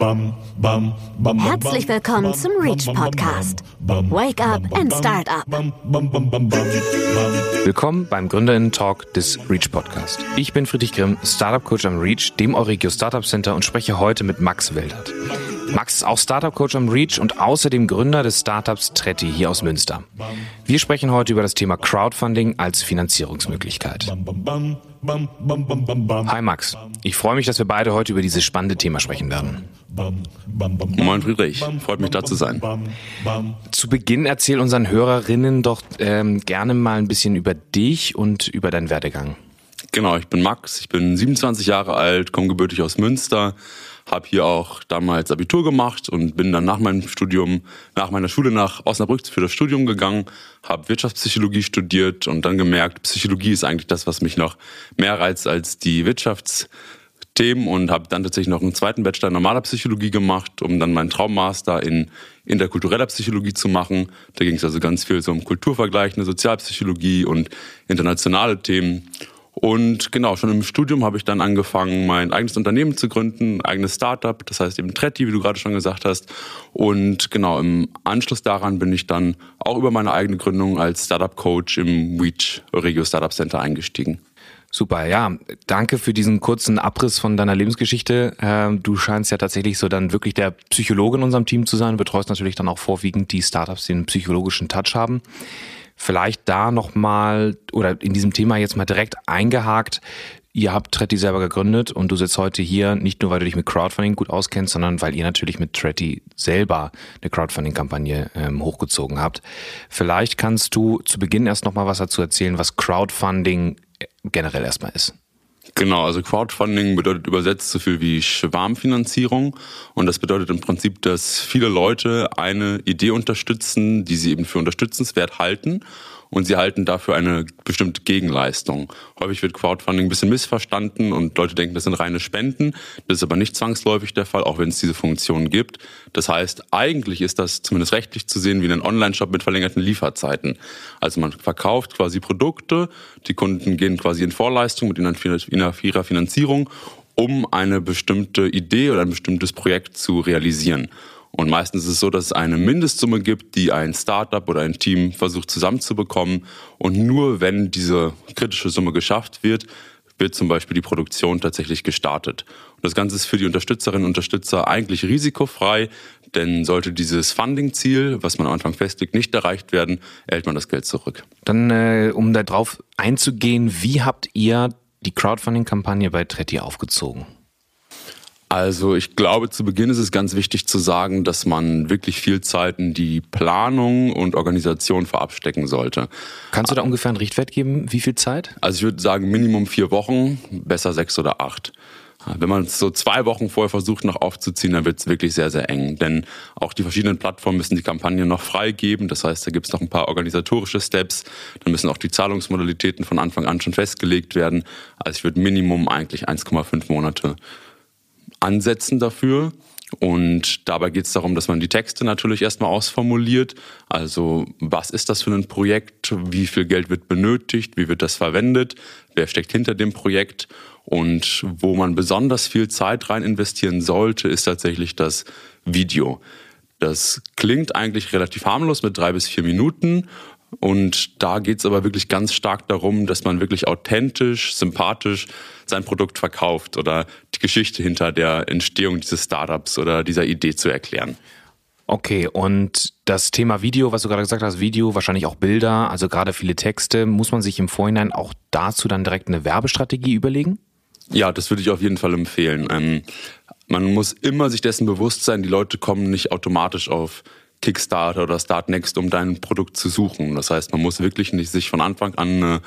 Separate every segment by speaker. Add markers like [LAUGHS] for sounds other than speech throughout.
Speaker 1: Herzlich willkommen zum Reach Podcast. Wake up and start up.
Speaker 2: Willkommen beim Gründerinnen Talk des Reach Podcast. Ich bin Friedrich Grimm, Startup Coach am Reach, dem Euregio Startup Center und spreche heute mit Max Wildert. Max ist auch Startup Coach am Reach und außerdem Gründer des Startups Tretti hier aus Münster. Wir sprechen heute über das Thema Crowdfunding als Finanzierungsmöglichkeit. Hi Max, ich freue mich, dass wir beide heute über dieses spannende Thema sprechen werden.
Speaker 3: Moin Friedrich, freut mich da zu sein.
Speaker 2: Zu Beginn erzähl unseren Hörerinnen doch ähm, gerne mal ein bisschen über dich und über deinen Werdegang.
Speaker 3: Genau, ich bin Max, ich bin 27 Jahre alt, komme gebürtig aus Münster, habe hier auch damals Abitur gemacht und bin dann nach meinem Studium, nach meiner Schule nach Osnabrück für das Studium gegangen, habe Wirtschaftspsychologie studiert und dann gemerkt, Psychologie ist eigentlich das, was mich noch mehr reizt als die Wirtschaftsthemen und habe dann tatsächlich noch einen zweiten Bachelor in normaler Psychologie gemacht, um dann meinen Traummaster in interkultureller Psychologie zu machen. Da ging es also ganz viel so um Kulturvergleichende, Sozialpsychologie und internationale Themen. Und genau, schon im Studium habe ich dann angefangen, mein eigenes Unternehmen zu gründen, ein eigenes Startup, das heißt eben Tretti, wie du gerade schon gesagt hast. Und genau, im Anschluss daran bin ich dann auch über meine eigene Gründung als Startup-Coach im Reach Regio Startup Center eingestiegen.
Speaker 2: Super, ja, danke für diesen kurzen Abriss von deiner Lebensgeschichte. Ähm, du scheinst ja tatsächlich so dann wirklich der Psychologe in unserem Team zu sein, betreust natürlich dann auch vorwiegend die Startups, die einen psychologischen Touch haben. Vielleicht da nochmal oder in diesem Thema jetzt mal direkt eingehakt. Ihr habt Tretti selber gegründet und du sitzt heute hier nicht nur, weil du dich mit Crowdfunding gut auskennst, sondern weil ihr natürlich mit Tretti selber eine Crowdfunding-Kampagne ähm, hochgezogen habt. Vielleicht kannst du zu Beginn erst nochmal was dazu erzählen, was Crowdfunding generell erstmal ist.
Speaker 3: Genau, also Crowdfunding bedeutet übersetzt so viel wie Schwarmfinanzierung. Und das bedeutet im Prinzip, dass viele Leute eine Idee unterstützen, die sie eben für unterstützenswert halten und sie halten dafür eine bestimmte Gegenleistung. Häufig wird Crowdfunding ein bisschen missverstanden und Leute denken, das sind reine Spenden. Das ist aber nicht zwangsläufig der Fall, auch wenn es diese Funktion gibt. Das heißt, eigentlich ist das zumindest rechtlich zu sehen wie ein Online-Shop mit verlängerten Lieferzeiten. Also man verkauft quasi Produkte, die Kunden gehen quasi in Vorleistung mit ihrer Finanzierung, um eine bestimmte Idee oder ein bestimmtes Projekt zu realisieren. Und meistens ist es so, dass es eine Mindestsumme gibt, die ein Startup oder ein Team versucht zusammenzubekommen. Und nur wenn diese kritische Summe geschafft wird, wird zum Beispiel die Produktion tatsächlich gestartet. Und das Ganze ist für die Unterstützerinnen und Unterstützer eigentlich risikofrei, denn sollte dieses Funding-Ziel, was man am Anfang festlegt, nicht erreicht werden, erhält man das Geld zurück.
Speaker 2: Dann, äh, um darauf einzugehen, wie habt ihr die Crowdfunding-Kampagne bei Tretti aufgezogen?
Speaker 3: Also ich glaube, zu Beginn ist es ganz wichtig zu sagen, dass man wirklich viel Zeit in die Planung und Organisation vorab stecken sollte.
Speaker 2: Kannst du da ungefähr einen Richtwert geben? Wie viel Zeit?
Speaker 3: Also ich würde sagen Minimum vier Wochen, besser sechs oder acht. Wenn man es so zwei Wochen vorher versucht noch aufzuziehen, dann wird es wirklich sehr, sehr eng. Denn auch die verschiedenen Plattformen müssen die Kampagne noch freigeben. Das heißt, da gibt es noch ein paar organisatorische Steps. Dann müssen auch die Zahlungsmodalitäten von Anfang an schon festgelegt werden. Also ich würde Minimum eigentlich 1,5 Monate ansetzen dafür. Und dabei geht es darum, dass man die Texte natürlich erstmal ausformuliert. Also was ist das für ein Projekt? Wie viel Geld wird benötigt? Wie wird das verwendet? Wer steckt hinter dem Projekt? Und wo man besonders viel Zeit rein investieren sollte, ist tatsächlich das Video. Das klingt eigentlich relativ harmlos mit drei bis vier Minuten und da geht es aber wirklich ganz stark darum, dass man wirklich authentisch, sympathisch sein Produkt verkauft oder die Geschichte hinter der Entstehung dieses Startups oder dieser Idee zu erklären.
Speaker 2: Okay, und das Thema Video, was du gerade gesagt hast, Video, wahrscheinlich auch Bilder, also gerade viele Texte, muss man sich im Vorhinein auch dazu dann direkt eine Werbestrategie überlegen?
Speaker 3: Ja, das würde ich auf jeden Fall empfehlen. Ähm, man muss immer sich dessen bewusst sein, die Leute kommen nicht automatisch auf Kickstarter oder Startnext, um dein Produkt zu suchen. Das heißt, man muss wirklich nicht sich von Anfang an eine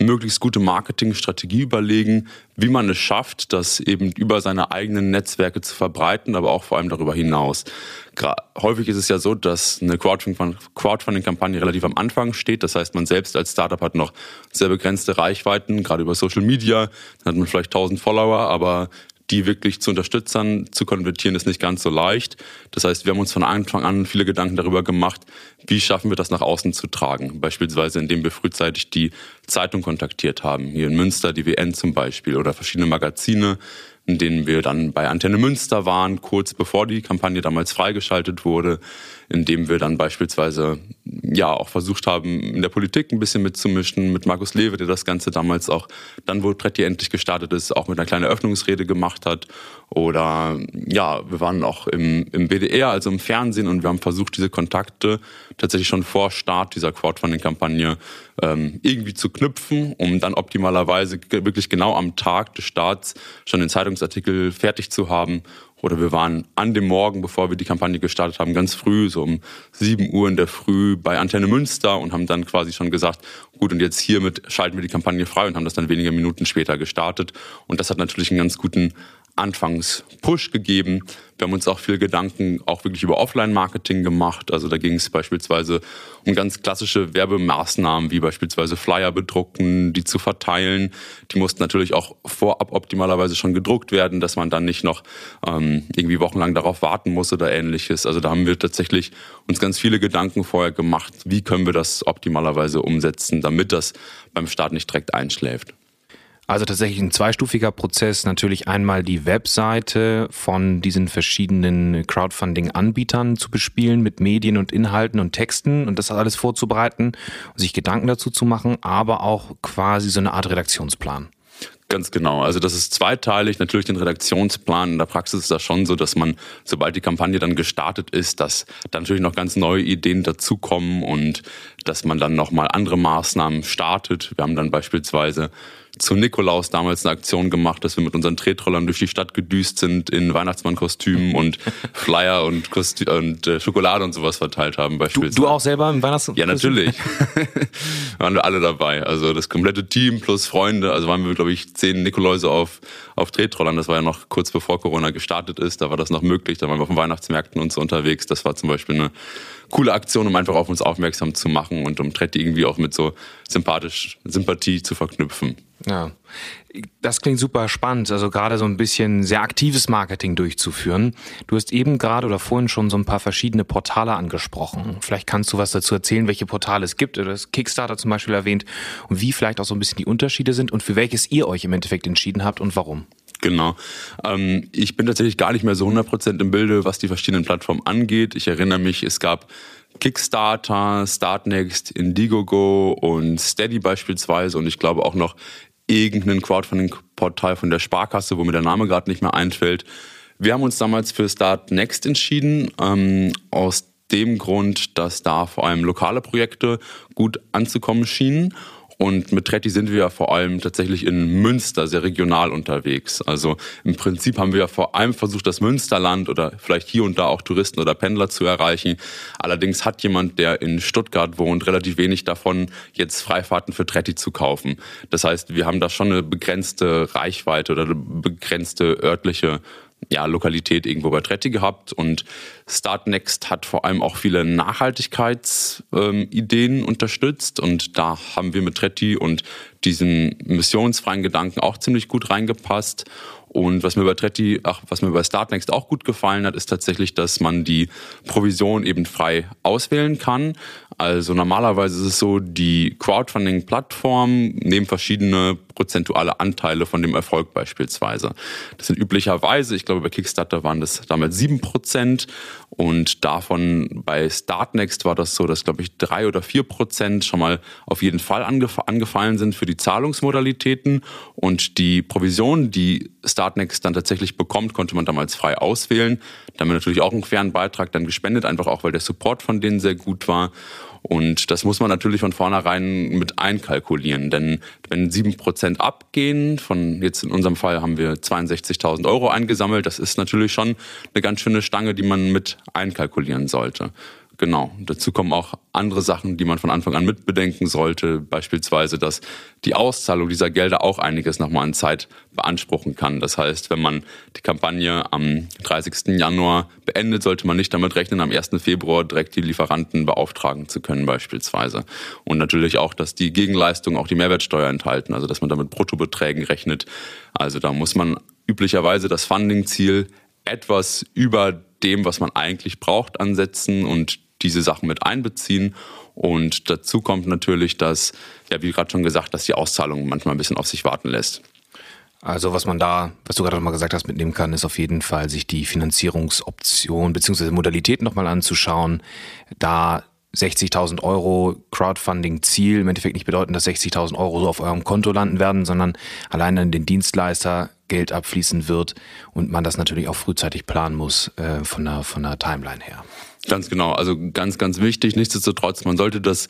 Speaker 3: möglichst gute Marketingstrategie überlegen, wie man es schafft, das eben über seine eigenen Netzwerke zu verbreiten, aber auch vor allem darüber hinaus. Häufig ist es ja so, dass eine Crowdfunding-Kampagne relativ am Anfang steht. Das heißt, man selbst als Startup hat noch sehr begrenzte Reichweiten, gerade über Social Media. Dann hat man vielleicht 1000 Follower, aber die wirklich zu Unterstützern zu konvertieren, ist nicht ganz so leicht. Das heißt, wir haben uns von Anfang an viele Gedanken darüber gemacht, wie schaffen wir das nach außen zu tragen. Beispielsweise, indem wir frühzeitig die Zeitung kontaktiert haben. Hier in Münster, die WN zum Beispiel, oder verschiedene Magazine. In denen wir dann bei Antenne Münster waren, kurz bevor die Kampagne damals freigeschaltet wurde, in dem wir dann beispielsweise ja auch versucht haben, in der Politik ein bisschen mitzumischen, mit Markus Lewe, der das Ganze damals auch, dann wo Tretti endlich gestartet ist, auch mit einer kleinen Eröffnungsrede gemacht hat. Oder ja, wir waren auch im, im BDR, also im Fernsehen, und wir haben versucht, diese Kontakte tatsächlich schon vor Start dieser Crowdfunding-Kampagne ähm, irgendwie zu knüpfen, um dann optimalerweise wirklich genau am Tag des Starts schon den Zeitungsartikel fertig zu haben oder wir waren an dem Morgen, bevor wir die Kampagne gestartet haben, ganz früh, so um 7 Uhr in der Früh bei Antenne Münster und haben dann quasi schon gesagt, gut, und jetzt hiermit schalten wir die Kampagne frei und haben das dann wenige Minuten später gestartet. Und das hat natürlich einen ganz guten Anfangs-Push gegeben. Wir haben uns auch viel Gedanken auch wirklich über Offline-Marketing gemacht. Also da ging es beispielsweise um ganz klassische Werbemaßnahmen, wie beispielsweise Flyer bedrucken, die zu verteilen. Die mussten natürlich auch vorab optimalerweise schon gedruckt werden, dass man dann nicht noch ähm, irgendwie wochenlang darauf warten muss oder ähnliches. Also da haben wir tatsächlich uns ganz viele Gedanken vorher gemacht, wie können wir das optimalerweise umsetzen, damit das beim Start nicht direkt einschläft.
Speaker 2: Also tatsächlich ein zweistufiger Prozess. Natürlich einmal die Webseite von diesen verschiedenen Crowdfunding-Anbietern zu bespielen mit Medien und Inhalten und Texten und das alles vorzubereiten und sich Gedanken dazu zu machen, aber auch quasi so eine Art Redaktionsplan.
Speaker 3: Ganz genau. Also das ist zweiteilig. Natürlich den Redaktionsplan. In der Praxis ist das schon so, dass man, sobald die Kampagne dann gestartet ist, dass da natürlich noch ganz neue Ideen dazukommen und dass man dann nochmal andere Maßnahmen startet. Wir haben dann beispielsweise zu Nikolaus damals eine Aktion gemacht, dass wir mit unseren Tretrollern durch die Stadt gedüst sind in Weihnachtsmannkostümen und [LAUGHS] Flyer und, Kostü und äh, Schokolade und sowas verteilt haben
Speaker 2: beispielsweise. Du, du auch selber im Weihnachtskostüm?
Speaker 3: Ja, natürlich. [LAUGHS] [LAUGHS] waren wir alle dabei. Also das komplette Team plus Freunde. Also waren wir, glaube ich, zehn Nikoläuse auf, auf Tretrollern. Das war ja noch kurz bevor Corona gestartet ist. Da war das noch möglich. Da waren wir auf den Weihnachtsmärkten und so unterwegs. Das war zum Beispiel eine coole Aktion, um einfach auf uns aufmerksam zu machen und um Tretti irgendwie auch mit so sympathisch Sympathie zu verknüpfen.
Speaker 2: Ja, das klingt super spannend, also gerade so ein bisschen sehr aktives Marketing durchzuführen. Du hast eben gerade oder vorhin schon so ein paar verschiedene Portale angesprochen. Vielleicht kannst du was dazu erzählen, welche Portale es gibt. Du hast Kickstarter zum Beispiel erwähnt und wie vielleicht auch so ein bisschen die Unterschiede sind und für welches ihr euch im Endeffekt entschieden habt und warum.
Speaker 3: Genau. Ähm, ich bin tatsächlich gar nicht mehr so 100% im Bilde, was die verschiedenen Plattformen angeht. Ich erinnere mich, es gab Kickstarter, Startnext, Indiegogo und Steady beispielsweise und ich glaube auch noch irgendein Crowdfunding-Portal von der Sparkasse, wo mir der Name gerade nicht mehr einfällt. Wir haben uns damals für Startnext entschieden, ähm, aus dem Grund, dass da vor allem lokale Projekte gut anzukommen schienen und mit Tretti sind wir ja vor allem tatsächlich in Münster sehr regional unterwegs. Also im Prinzip haben wir ja vor allem versucht, das Münsterland oder vielleicht hier und da auch Touristen oder Pendler zu erreichen. Allerdings hat jemand, der in Stuttgart wohnt, relativ wenig davon, jetzt Freifahrten für Tretti zu kaufen. Das heißt, wir haben da schon eine begrenzte Reichweite oder eine begrenzte örtliche ja, Lokalität irgendwo bei Tretti gehabt und Startnext hat vor allem auch viele Nachhaltigkeitsideen ähm, unterstützt und da haben wir mit Tretti und diesen missionsfreien Gedanken auch ziemlich gut reingepasst und was mir bei Tretti, ach, was mir bei Startnext auch gut gefallen hat, ist tatsächlich, dass man die Provision eben frei auswählen kann. Also normalerweise ist es so, die Crowdfunding-Plattformen nehmen verschiedene prozentuale Anteile von dem Erfolg beispielsweise. Das sind üblicherweise, ich glaube bei Kickstarter waren das damals sieben Prozent und davon bei Startnext war das so, dass glaube ich drei oder vier Prozent schon mal auf jeden Fall angef angefallen sind für die Zahlungsmodalitäten und die Provision, die Startnext dann tatsächlich bekommt, konnte man damals frei auswählen. Da haben wir natürlich auch einen fairen Beitrag dann gespendet, einfach auch weil der Support von denen sehr gut war. Und das muss man natürlich von vornherein mit einkalkulieren. Denn wenn sieben Prozent abgehen, von jetzt in unserem Fall haben wir 62.000 Euro eingesammelt, das ist natürlich schon eine ganz schöne Stange, die man mit einkalkulieren sollte. Genau. Dazu kommen auch andere Sachen, die man von Anfang an mitbedenken sollte. Beispielsweise, dass die Auszahlung dieser Gelder auch einiges nochmal an Zeit beanspruchen kann. Das heißt, wenn man die Kampagne am 30. Januar beendet, sollte man nicht damit rechnen, am 1. Februar direkt die Lieferanten beauftragen zu können beispielsweise. Und natürlich auch, dass die Gegenleistungen auch die Mehrwertsteuer enthalten, also dass man damit Bruttobeträgen rechnet. Also da muss man üblicherweise das Funding-Ziel etwas über dem, was man eigentlich braucht, ansetzen und diese Sachen mit einbeziehen. Und dazu kommt natürlich, dass, ja, wie gerade schon gesagt, dass die Auszahlung manchmal ein bisschen auf sich warten lässt.
Speaker 2: Also was man da, was du gerade nochmal gesagt hast, mitnehmen kann, ist auf jeden Fall, sich die Finanzierungsoption bzw. Modalitäten nochmal anzuschauen. Da 60.000 Euro Crowdfunding-Ziel im Endeffekt nicht bedeuten, dass 60.000 Euro so auf eurem Konto landen werden, sondern allein an den Dienstleister Geld abfließen wird und man das natürlich auch frühzeitig planen muss äh, von, der, von der Timeline her.
Speaker 3: Ganz genau, also ganz, ganz wichtig. Nichtsdestotrotz, man sollte das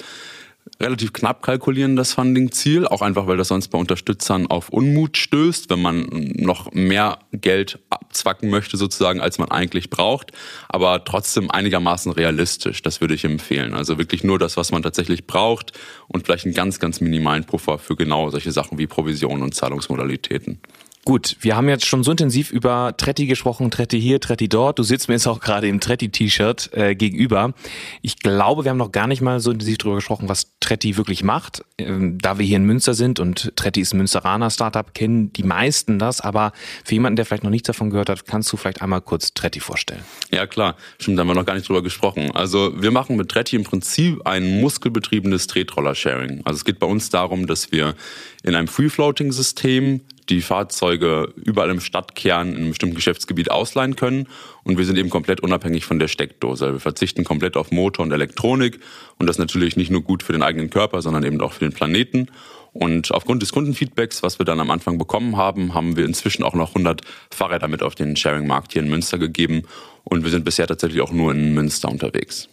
Speaker 3: relativ knapp kalkulieren, das Funding-Ziel, auch einfach, weil das sonst bei Unterstützern auf Unmut stößt, wenn man noch mehr Geld abzwacken möchte sozusagen, als man eigentlich braucht, aber trotzdem einigermaßen realistisch, das würde ich empfehlen. Also wirklich nur das, was man tatsächlich braucht und vielleicht einen ganz, ganz minimalen Puffer für genau solche Sachen wie Provisionen und Zahlungsmodalitäten.
Speaker 2: Gut, wir haben jetzt schon so intensiv über Tretti gesprochen, Tretti hier, Tretti dort. Du sitzt mir jetzt auch gerade im Tretti-T-Shirt äh, gegenüber. Ich glaube, wir haben noch gar nicht mal so intensiv darüber gesprochen, was Tretti wirklich macht. Ähm, da wir hier in Münster sind und Tretti ist ein Münsteraner Startup, kennen die meisten das. Aber für jemanden, der vielleicht noch nichts davon gehört hat, kannst du vielleicht einmal kurz Tretti vorstellen?
Speaker 3: Ja klar, stimmt, da haben wir noch gar nicht drüber gesprochen. Also wir machen mit Tretti im Prinzip ein muskelbetriebenes Tretroller-Sharing. Also es geht bei uns darum, dass wir in einem Free-Floating-System die Fahrzeuge überall im Stadtkern in einem bestimmten Geschäftsgebiet ausleihen können. Und wir sind eben komplett unabhängig von der Steckdose. Wir verzichten komplett auf Motor und Elektronik. Und das ist natürlich nicht nur gut für den eigenen Körper, sondern eben auch für den Planeten. Und aufgrund des Kundenfeedbacks, was wir dann am Anfang bekommen haben, haben wir inzwischen auch noch 100 Fahrräder mit auf den Sharing-Markt hier in Münster gegeben. Und wir sind bisher tatsächlich auch nur in Münster unterwegs.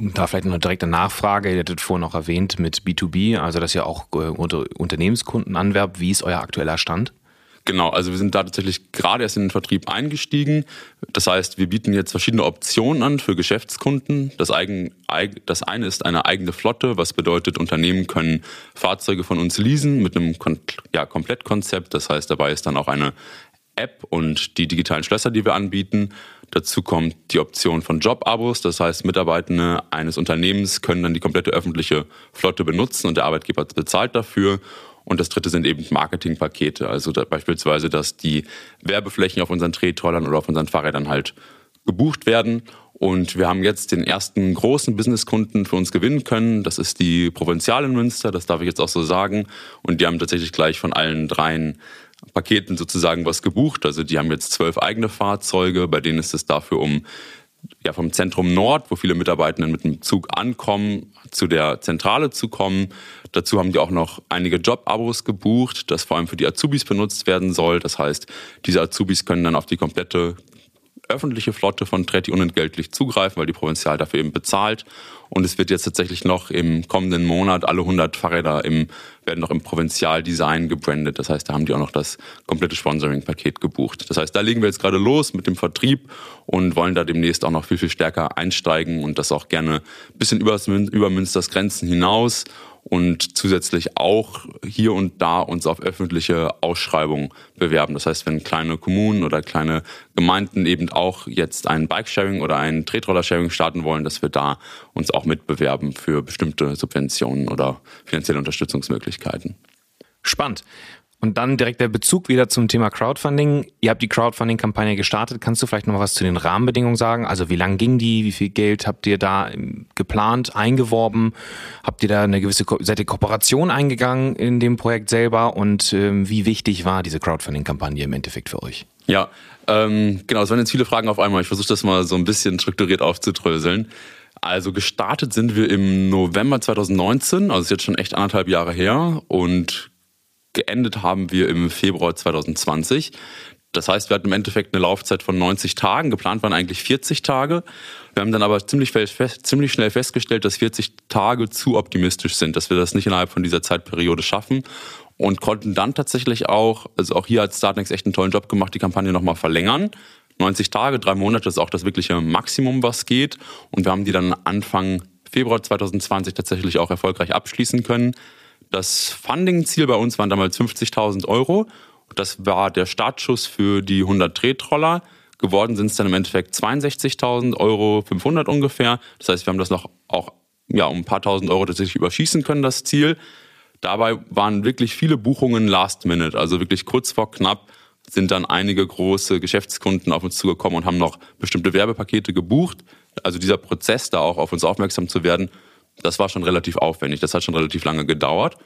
Speaker 2: Da vielleicht noch direkt eine Nachfrage, ihr hattet vorhin noch erwähnt mit B2B, also dass ihr auch äh, unter Unternehmenskunden anwerbt. Wie ist euer aktueller Stand?
Speaker 3: Genau, also wir sind da tatsächlich gerade erst in den Vertrieb eingestiegen. Das heißt, wir bieten jetzt verschiedene Optionen an für Geschäftskunden. Das, eigen, das eine ist eine eigene Flotte, was bedeutet, Unternehmen können Fahrzeuge von uns leasen mit einem ja, Komplettkonzept. Das heißt, dabei ist dann auch eine App und die digitalen Schlösser, die wir anbieten. Dazu kommt die Option von Jobabos, das heißt Mitarbeitende eines Unternehmens können dann die komplette öffentliche Flotte benutzen und der Arbeitgeber bezahlt dafür. Und das dritte sind eben Marketingpakete, also da beispielsweise, dass die Werbeflächen auf unseren Tretrollern oder auf unseren Fahrrädern halt gebucht werden. Und wir haben jetzt den ersten großen Businesskunden für uns gewinnen können. Das ist die Provinzial in Münster, das darf ich jetzt auch so sagen. Und die haben tatsächlich gleich von allen dreien Paketen sozusagen was gebucht. Also die haben jetzt zwölf eigene Fahrzeuge, bei denen ist es dafür um ja, vom Zentrum Nord, wo viele Mitarbeitenden mit dem Zug ankommen, zu der Zentrale zu kommen. Dazu haben die auch noch einige Jobabos gebucht, das vor allem für die Azubis benutzt werden soll. Das heißt, diese Azubis können dann auf die komplette öffentliche Flotte von Tretti unentgeltlich zugreifen, weil die Provinzial dafür eben bezahlt. Und es wird jetzt tatsächlich noch im kommenden Monat alle 100 Fahrräder im, werden noch im Provinzial-Design gebrandet. Das heißt, da haben die auch noch das komplette Sponsoring-Paket gebucht. Das heißt, da legen wir jetzt gerade los mit dem Vertrieb und wollen da demnächst auch noch viel, viel stärker einsteigen und das auch gerne ein bisschen über, über Münsters Grenzen hinaus und zusätzlich auch hier und da uns auf öffentliche Ausschreibungen bewerben. Das heißt, wenn kleine Kommunen oder kleine Gemeinden eben auch jetzt ein Bike-Sharing oder ein Tretroller-Sharing starten wollen, dass wir da uns auch mitbewerben für bestimmte Subventionen oder finanzielle Unterstützungsmöglichkeiten.
Speaker 2: Spannend. Und dann direkt der Bezug wieder zum Thema Crowdfunding. Ihr habt die Crowdfunding-Kampagne gestartet. Kannst du vielleicht noch mal was zu den Rahmenbedingungen sagen? Also wie lang ging die? Wie viel Geld habt ihr da geplant, eingeworben? Habt ihr da eine gewisse, Ko seid ihr Kooperation eingegangen in dem Projekt selber? Und ähm, wie wichtig war diese Crowdfunding-Kampagne im Endeffekt für euch?
Speaker 3: Ja, ähm, genau. Es waren jetzt viele Fragen auf einmal. Ich versuche das mal so ein bisschen strukturiert aufzudröseln. Also gestartet sind wir im November 2019, also ist jetzt schon echt anderthalb Jahre her und Geendet haben wir im Februar 2020. Das heißt, wir hatten im Endeffekt eine Laufzeit von 90 Tagen. Geplant waren eigentlich 40 Tage. Wir haben dann aber ziemlich, fest, ziemlich schnell festgestellt, dass 40 Tage zu optimistisch sind, dass wir das nicht innerhalb von dieser Zeitperiode schaffen und konnten dann tatsächlich auch, also auch hier hat Startnext echt einen tollen Job gemacht, die Kampagne nochmal verlängern. 90 Tage, drei Monate ist auch das wirkliche Maximum, was geht. Und wir haben die dann Anfang Februar 2020 tatsächlich auch erfolgreich abschließen können. Das Funding-Ziel bei uns waren damals 50.000 Euro. Das war der Startschuss für die 100 Tretroller. Geworden sind es dann im Endeffekt 62.000 Euro, 500 ungefähr. Das heißt, wir haben das noch auch ja, um ein paar tausend Euro tatsächlich überschießen können, das Ziel. Dabei waren wirklich viele Buchungen last minute, also wirklich kurz vor knapp sind dann einige große Geschäftskunden auf uns zugekommen und haben noch bestimmte Werbepakete gebucht. Also dieser Prozess, da auch auf uns aufmerksam zu werden, das war schon relativ aufwendig, das hat schon relativ lange gedauert.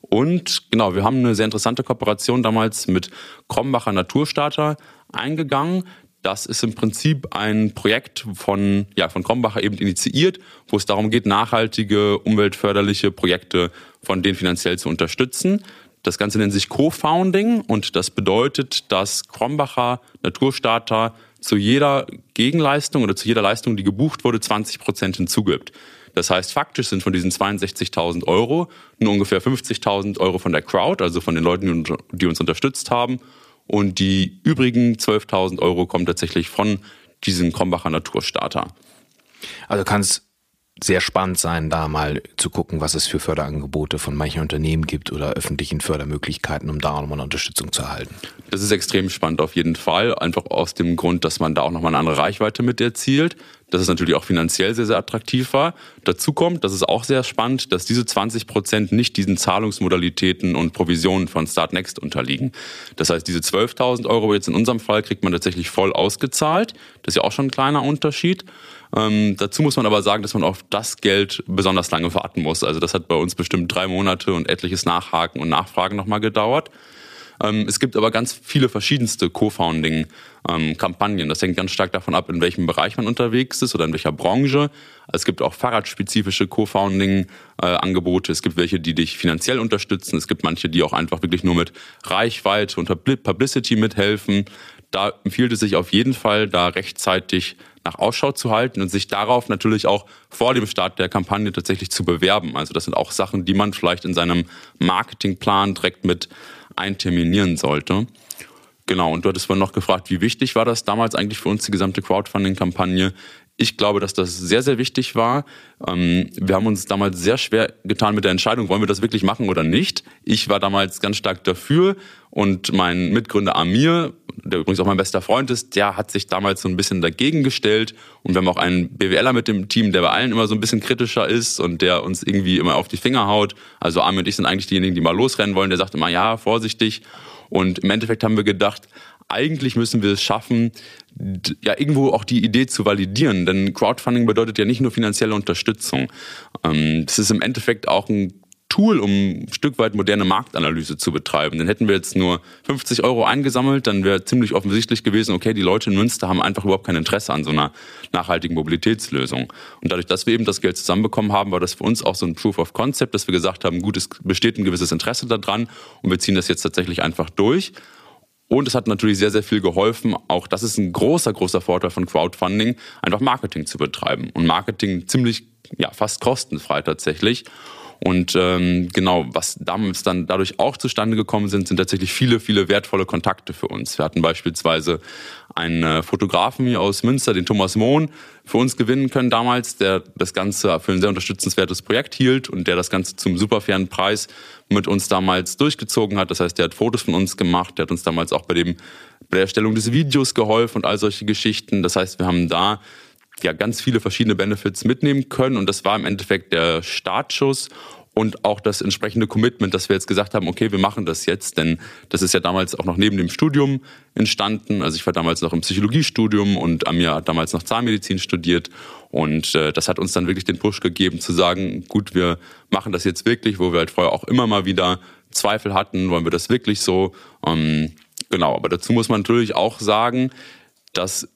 Speaker 3: Und genau, wir haben eine sehr interessante Kooperation damals mit Krombacher Naturstarter eingegangen. Das ist im Prinzip ein Projekt von, ja, von Krombacher eben initiiert, wo es darum geht, nachhaltige, umweltförderliche Projekte von denen finanziell zu unterstützen. Das Ganze nennt sich Co-Founding und das bedeutet, dass Krombacher Naturstarter zu jeder Gegenleistung oder zu jeder Leistung, die gebucht wurde, 20 Prozent hinzugibt. Das heißt, faktisch sind von diesen 62.000 Euro nur ungefähr 50.000 Euro von der Crowd, also von den Leuten, die uns unterstützt haben. Und die übrigen 12.000 Euro kommen tatsächlich von diesem Krombacher Naturstarter.
Speaker 2: Also kann es sehr spannend sein, da mal zu gucken, was es für Förderangebote von manchen Unternehmen gibt oder öffentlichen Fördermöglichkeiten, um da auch nochmal Unterstützung zu erhalten.
Speaker 3: Das ist extrem spannend auf jeden Fall, einfach aus dem Grund, dass man da auch nochmal eine andere Reichweite mit erzielt dass es natürlich auch finanziell sehr, sehr attraktiv war. Dazu kommt, das ist auch sehr spannend, dass diese 20 Prozent nicht diesen Zahlungsmodalitäten und Provisionen von Startnext unterliegen. Das heißt, diese 12.000 Euro jetzt in unserem Fall kriegt man tatsächlich voll ausgezahlt. Das ist ja auch schon ein kleiner Unterschied. Ähm, dazu muss man aber sagen, dass man auf das Geld besonders lange warten muss. Also das hat bei uns bestimmt drei Monate und etliches Nachhaken und Nachfragen nochmal gedauert. Ähm, es gibt aber ganz viele verschiedenste Co-Founding-Kampagnen. Ähm, das hängt ganz stark davon ab, in welchem Bereich man unterwegs ist oder in welcher Branche. Es gibt auch fahrradspezifische Co-Founding-Angebote. Es gibt welche, die dich finanziell unterstützen. Es gibt manche, die auch einfach wirklich nur mit Reichweite und Publicity mithelfen. Da empfiehlt es sich auf jeden Fall, da rechtzeitig nach Ausschau zu halten und sich darauf natürlich auch vor dem Start der Kampagne tatsächlich zu bewerben. Also das sind auch Sachen, die man vielleicht in seinem Marketingplan direkt mit einterminieren sollte. Genau, und du hattest vorhin noch gefragt, wie wichtig war das damals eigentlich für uns, die gesamte Crowdfunding-Kampagne? Ich glaube, dass das sehr, sehr wichtig war. Ähm, wir haben uns damals sehr schwer getan mit der Entscheidung, wollen wir das wirklich machen oder nicht. Ich war damals ganz stark dafür und mein Mitgründer Amir, der übrigens auch mein bester Freund ist, der hat sich damals so ein bisschen dagegen gestellt. Und wir haben auch einen BWLer mit dem Team, der bei allen immer so ein bisschen kritischer ist und der uns irgendwie immer auf die Finger haut. Also Amir und ich sind eigentlich diejenigen, die mal losrennen wollen. Der sagt immer, ja, vorsichtig. Und im Endeffekt haben wir gedacht, eigentlich müssen wir es schaffen, ja irgendwo auch die Idee zu validieren. Denn Crowdfunding bedeutet ja nicht nur finanzielle Unterstützung. Ähm, das ist im Endeffekt auch ein Tool, um ein Stück weit moderne Marktanalyse zu betreiben. Dann hätten wir jetzt nur 50 Euro eingesammelt, dann wäre ziemlich offensichtlich gewesen, okay, die Leute in Münster haben einfach überhaupt kein Interesse an so einer nachhaltigen Mobilitätslösung. Und dadurch, dass wir eben das Geld zusammenbekommen haben, war das für uns auch so ein Proof of Concept, dass wir gesagt haben, gut, es besteht ein gewisses Interesse daran und wir ziehen das jetzt tatsächlich einfach durch. Und es hat natürlich sehr, sehr viel geholfen. Auch das ist ein großer, großer Vorteil von Crowdfunding, einfach Marketing zu betreiben. Und Marketing ziemlich, ja, fast kostenfrei tatsächlich. Und ähm, genau, was damals dann dadurch auch zustande gekommen sind, sind tatsächlich viele, viele wertvolle Kontakte für uns. Wir hatten beispielsweise einen äh, Fotografen hier aus Münster, den Thomas Mohn, für uns gewinnen können damals, der das Ganze für ein sehr unterstützenswertes Projekt hielt und der das Ganze zum super fairen Preis mit uns damals durchgezogen hat. Das heißt, der hat Fotos von uns gemacht, der hat uns damals auch bei, dem, bei der Erstellung des Videos geholfen und all solche Geschichten. Das heißt, wir haben da ja ganz viele verschiedene Benefits mitnehmen können und das war im Endeffekt der Startschuss und auch das entsprechende Commitment, dass wir jetzt gesagt haben, okay, wir machen das jetzt, denn das ist ja damals auch noch neben dem Studium entstanden. Also ich war damals noch im Psychologiestudium und Amir hat damals noch Zahnmedizin studiert und äh, das hat uns dann wirklich den Push gegeben zu sagen, gut, wir machen das jetzt wirklich, wo wir halt vorher auch immer mal wieder Zweifel hatten, wollen wir das wirklich so? Ähm, genau, aber dazu muss man natürlich auch sagen, dass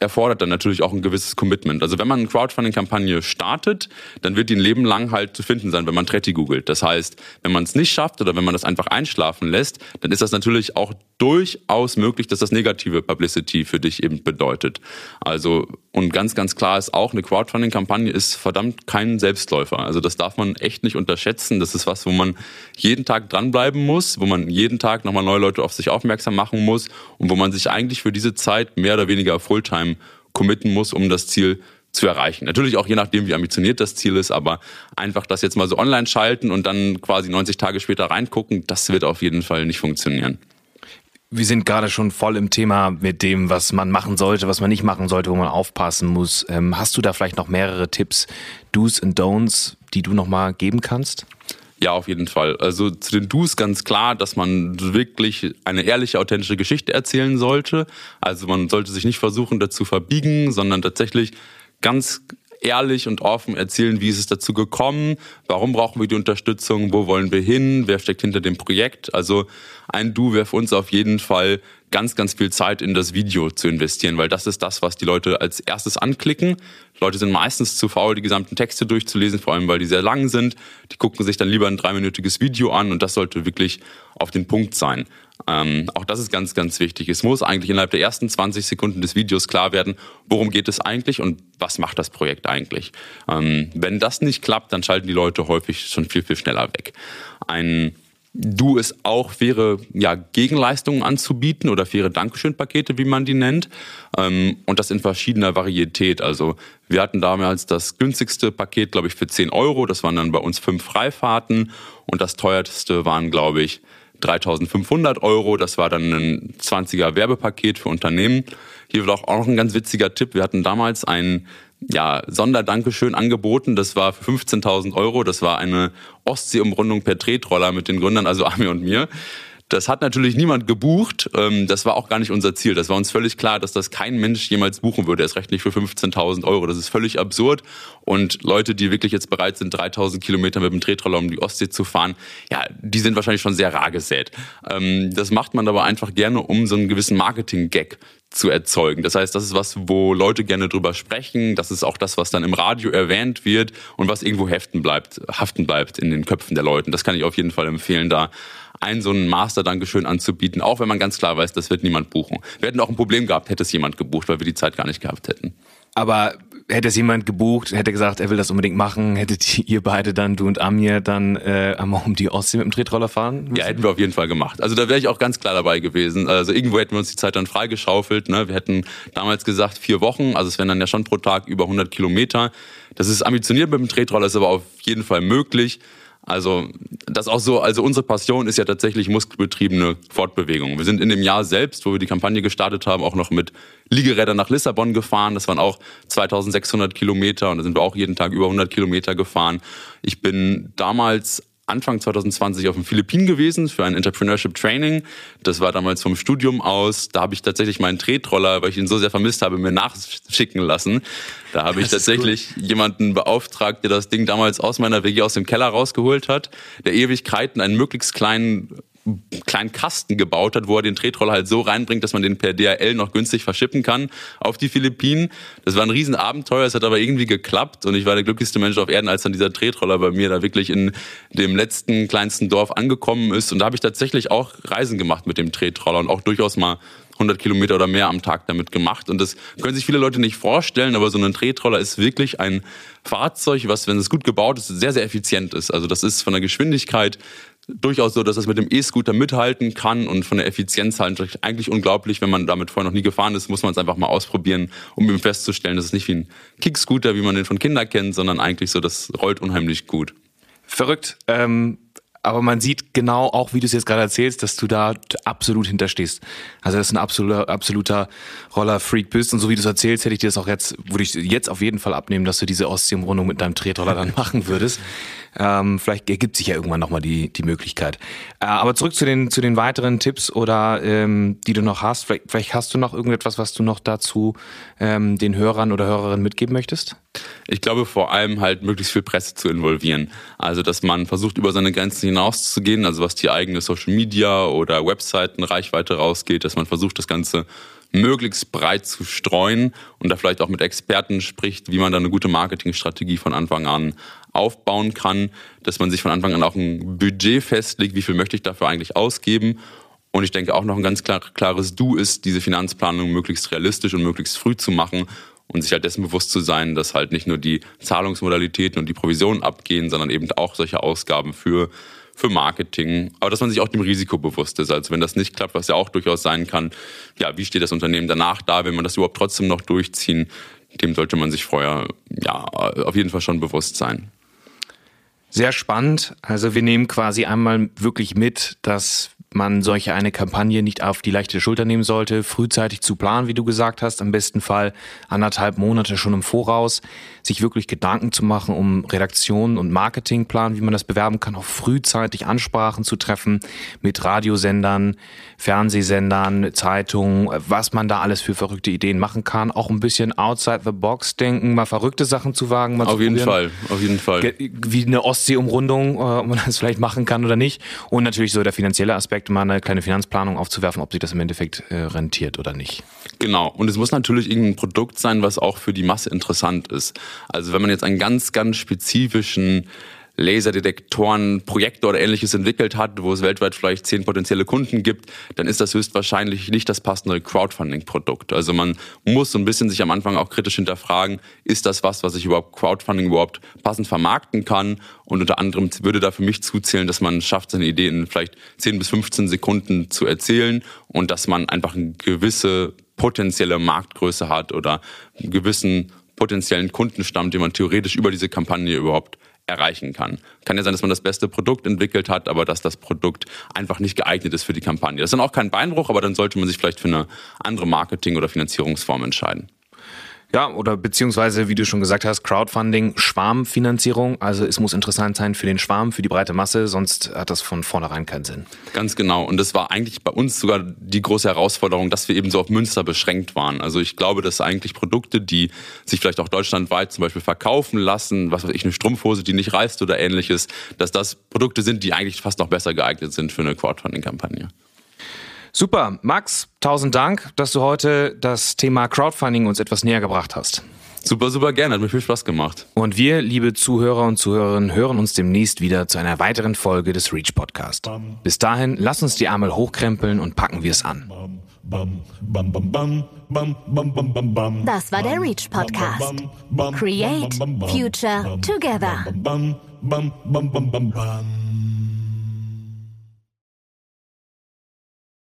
Speaker 3: erfordert dann natürlich auch ein gewisses Commitment. Also wenn man eine Crowdfunding-Kampagne startet, dann wird die ein Leben lang halt zu finden sein, wenn man Tretti googelt. Das heißt, wenn man es nicht schafft oder wenn man das einfach einschlafen lässt, dann ist das natürlich auch durchaus möglich, dass das negative Publicity für dich eben bedeutet. Also und ganz, ganz klar ist auch, eine Crowdfunding-Kampagne ist verdammt kein Selbstläufer. Also das darf man echt nicht unterschätzen. Das ist was, wo man jeden Tag dranbleiben muss, wo man jeden Tag nochmal neue Leute auf sich aufmerksam machen muss und wo man sich eigentlich für diese Zeit mehr oder weniger Fulltime committen muss, um das Ziel zu erreichen. Natürlich auch je nachdem, wie ambitioniert das Ziel ist, aber einfach das jetzt mal so online schalten und dann quasi 90 Tage später reingucken, das wird auf jeden Fall nicht funktionieren.
Speaker 2: Wir sind gerade schon voll im Thema mit dem, was man machen sollte, was man nicht machen sollte, wo man aufpassen muss. Ähm, hast du da vielleicht noch mehrere Tipps, Do's und Don'ts, die du nochmal geben kannst?
Speaker 3: Ja, auf jeden Fall. Also zu den Do's ganz klar, dass man wirklich eine ehrliche, authentische Geschichte erzählen sollte. Also man sollte sich nicht versuchen, dazu verbiegen, sondern tatsächlich ganz ehrlich und offen erzählen, wie ist es dazu gekommen, warum brauchen wir die Unterstützung, wo wollen wir hin, wer steckt hinter dem Projekt. Also ein Du wäre für uns auf jeden Fall ganz, ganz viel Zeit in das Video zu investieren, weil das ist das, was die Leute als erstes anklicken. Leute sind meistens zu faul, die gesamten Texte durchzulesen, vor allem weil die sehr lang sind. Die gucken sich dann lieber ein dreiminütiges Video an und das sollte wirklich auf den Punkt sein. Ähm, auch das ist ganz, ganz wichtig. Es muss eigentlich innerhalb der ersten 20 Sekunden des Videos klar werden, worum geht es eigentlich und was macht das Projekt eigentlich. Ähm, wenn das nicht klappt, dann schalten die Leute häufig schon viel, viel schneller weg. Ein Du es auch faire ja, Gegenleistungen anzubieten oder faire Dankeschön-Pakete, wie man die nennt. Ähm, und das in verschiedener Varietät. Also wir hatten damals das günstigste Paket, glaube ich, für 10 Euro. Das waren dann bei uns fünf Freifahrten. Und das teuerste waren, glaube ich, 3500 Euro. Das war dann ein 20er Werbepaket für Unternehmen. Hier wird auch noch ein ganz witziger Tipp. Wir hatten damals ein ja, Sonderdankeschön angeboten. Das war für 15.000 Euro. Das war eine Ostseeumrundung per Tretroller mit den Gründern, also Ami und mir. Das hat natürlich niemand gebucht. Ähm, das war auch gar nicht unser Ziel. Das war uns völlig klar, dass das kein Mensch jemals buchen würde. Erst recht nicht für 15.000 Euro. Das ist völlig absurd. Und Leute, die wirklich jetzt bereit sind, 3.000 Kilometer mit dem Tretroller um die Ostsee zu fahren, ja, die sind wahrscheinlich schon sehr rar gesät. Ähm, das macht man aber einfach gerne, um so einen gewissen Marketing-Gag zu erzeugen. Das heißt, das ist was, wo Leute gerne drüber sprechen. Das ist auch das, was dann im Radio erwähnt wird und was irgendwo heften bleibt, haften bleibt in den Köpfen der Leute. Das kann ich auf jeden Fall empfehlen, da ein so ein Master-Dankeschön anzubieten, auch wenn man ganz klar weiß, das wird niemand buchen. Wir hätten auch ein Problem gehabt, hätte es jemand gebucht, weil wir die Zeit gar nicht gehabt hätten.
Speaker 2: Aber hätte es jemand gebucht, hätte gesagt, er will das unbedingt machen, hättet [LAUGHS] ihr beide dann, du und Amir, dann äh, einmal um die Ostsee mit dem Tretroller fahren
Speaker 3: müssen? Ja, hätten wir auf jeden Fall gemacht. Also da wäre ich auch ganz klar dabei gewesen. Also irgendwo hätten wir uns die Zeit dann freigeschaufelt. Ne? Wir hätten damals gesagt vier Wochen, also es wären dann ja schon pro Tag über 100 Kilometer. Das ist ambitioniert mit dem Tretroller, ist aber auf jeden Fall möglich. Also das auch so, also unsere Passion ist ja tatsächlich muskelbetriebene Fortbewegung. Wir sind in dem Jahr selbst, wo wir die Kampagne gestartet haben, auch noch mit Liegerädern nach Lissabon gefahren. Das waren auch 2600 Kilometer und da sind wir auch jeden Tag über 100 Kilometer gefahren. Ich bin damals Anfang 2020 auf den Philippinen gewesen für ein Entrepreneurship Training. Das war damals vom Studium aus. Da habe ich tatsächlich meinen Tretroller, weil ich ihn so sehr vermisst habe, mir nachschicken lassen. Da habe ich tatsächlich jemanden beauftragt, der das Ding damals aus meiner WG aus dem Keller rausgeholt hat, der Ewigkeiten einen möglichst kleinen kleinen Kasten gebaut hat, wo er den Tretroller halt so reinbringt, dass man den per DHL noch günstig verschippen kann auf die Philippinen. Das war ein Riesenabenteuer, es hat aber irgendwie geklappt und ich war der glücklichste Mensch auf Erden, als dann dieser Tretroller bei mir da wirklich in dem letzten kleinsten Dorf angekommen ist. Und da habe ich tatsächlich auch Reisen gemacht mit dem Tretroller und auch durchaus mal 100 Kilometer oder mehr am Tag damit gemacht. Und das können sich viele Leute nicht vorstellen, aber so ein Tretroller ist wirklich ein Fahrzeug, was, wenn es gut gebaut ist, sehr, sehr effizient ist. Also das ist von der Geschwindigkeit durchaus so, dass es mit dem E-Scooter mithalten kann und von der Effizienz halt eigentlich unglaublich. Wenn man damit vorher noch nie gefahren ist, muss man es einfach mal ausprobieren, um eben festzustellen, dass es nicht wie ein Kickscooter, wie man den von Kindern kennt, sondern eigentlich so, das rollt unheimlich gut.
Speaker 2: Verrückt. Ähm, aber man sieht genau auch, wie du es jetzt gerade erzählst, dass du da absolut hinterstehst. Also dass du ein absoluter, absoluter Roller-Freak bist und so wie du es erzählst, hätte ich dir das auch jetzt, würde ich jetzt auf jeden Fall abnehmen, dass du diese Ostsee-Umrundung mit deinem Tretroller dann [LAUGHS] machen würdest. Ähm, vielleicht ergibt sich ja irgendwann nochmal die, die Möglichkeit. Äh, aber zurück zu den, zu den weiteren Tipps oder ähm, die du noch hast. Vielleicht, vielleicht hast du noch irgendetwas, was du noch dazu ähm, den Hörern oder Hörerinnen mitgeben möchtest?
Speaker 3: Ich glaube vor allem halt möglichst viel Presse zu involvieren. Also dass man versucht über seine Grenzen hinauszugehen, also was die eigene Social Media oder Webseiten Reichweite rausgeht, dass man versucht das Ganze möglichst breit zu streuen und da vielleicht auch mit Experten spricht, wie man da eine gute Marketingstrategie von Anfang an aufbauen kann, dass man sich von Anfang an auch ein Budget festlegt, wie viel möchte ich dafür eigentlich ausgeben. Und ich denke auch noch ein ganz klar, klares Du ist, diese Finanzplanung möglichst realistisch und möglichst früh zu machen und sich halt dessen bewusst zu sein, dass halt nicht nur die Zahlungsmodalitäten und die Provisionen abgehen, sondern eben auch solche Ausgaben für für Marketing, aber dass man sich auch dem Risiko bewusst ist. Also wenn das nicht klappt, was ja auch durchaus sein kann, ja, wie steht das Unternehmen danach da, wenn man das überhaupt trotzdem noch durchziehen, dem sollte man sich vorher ja auf jeden Fall schon bewusst sein.
Speaker 2: Sehr spannend. Also wir nehmen quasi einmal wirklich mit, dass man solche eine Kampagne nicht auf die leichte Schulter nehmen sollte, frühzeitig zu planen, wie du gesagt hast, am besten Fall anderthalb Monate schon im Voraus, sich wirklich Gedanken zu machen um Redaktion und Marketingplan, wie man das bewerben kann, auch frühzeitig Ansprachen zu treffen mit Radiosendern, Fernsehsendern, Zeitungen, was man da alles für verrückte Ideen machen kann, auch ein bisschen outside the box denken, mal verrückte Sachen zu wagen.
Speaker 3: auf jeden Fall, auf jeden Fall.
Speaker 2: Wie eine Ostsee-Umrundung, äh, ob man das vielleicht machen kann oder nicht. Und natürlich so der finanzielle Aspekt, mal eine kleine Finanzplanung aufzuwerfen, ob sich das im Endeffekt äh, rentiert oder nicht.
Speaker 3: Genau. Und es muss natürlich irgendein Produkt sein, was auch für die Masse interessant ist. Also wenn man jetzt einen ganz, ganz spezifischen Laserdetektoren, Projekte oder ähnliches entwickelt hat, wo es weltweit vielleicht zehn potenzielle Kunden gibt, dann ist das höchstwahrscheinlich nicht das passende Crowdfunding-Produkt. Also man muss so ein bisschen sich am Anfang auch kritisch hinterfragen, ist das was, was ich überhaupt Crowdfunding überhaupt passend vermarkten kann? Und unter anderem würde da für mich zuzählen, dass man schafft, seine Ideen in vielleicht 10 bis 15 Sekunden zu erzählen und dass man einfach eine gewisse potenzielle Marktgröße hat oder einen gewissen potenziellen Kundenstamm, den man theoretisch über diese Kampagne überhaupt erreichen kann. Kann ja sein, dass man das beste Produkt entwickelt hat, aber dass das Produkt einfach nicht geeignet ist für die Kampagne. Das ist dann auch kein Beinbruch, aber dann sollte man sich vielleicht für eine andere Marketing- oder Finanzierungsform entscheiden.
Speaker 2: Ja, oder beziehungsweise, wie du schon gesagt hast, Crowdfunding, Schwarmfinanzierung. Also es muss interessant sein für den Schwarm, für die breite Masse, sonst hat das von vornherein keinen Sinn.
Speaker 3: Ganz genau. Und das war eigentlich bei uns sogar die große Herausforderung, dass wir eben so auf Münster beschränkt waren. Also ich glaube, dass eigentlich Produkte, die sich vielleicht auch deutschlandweit zum Beispiel verkaufen lassen, was weiß ich, eine Strumpfhose, die nicht reißt oder ähnliches, dass das Produkte sind, die eigentlich fast noch besser geeignet sind für eine Crowdfunding-Kampagne.
Speaker 2: Super. Max, tausend Dank, dass du heute das Thema Crowdfunding uns etwas näher gebracht hast.
Speaker 3: Super, super gerne. Hat mir viel Spaß gemacht.
Speaker 2: Und wir, liebe Zuhörer und Zuhörerinnen, hören uns demnächst wieder zu einer weiteren Folge des Reach Podcast. Bis dahin, lass uns die Ärmel hochkrempeln und packen wir es an.
Speaker 1: Das war der Reach Podcast. Create Future Together.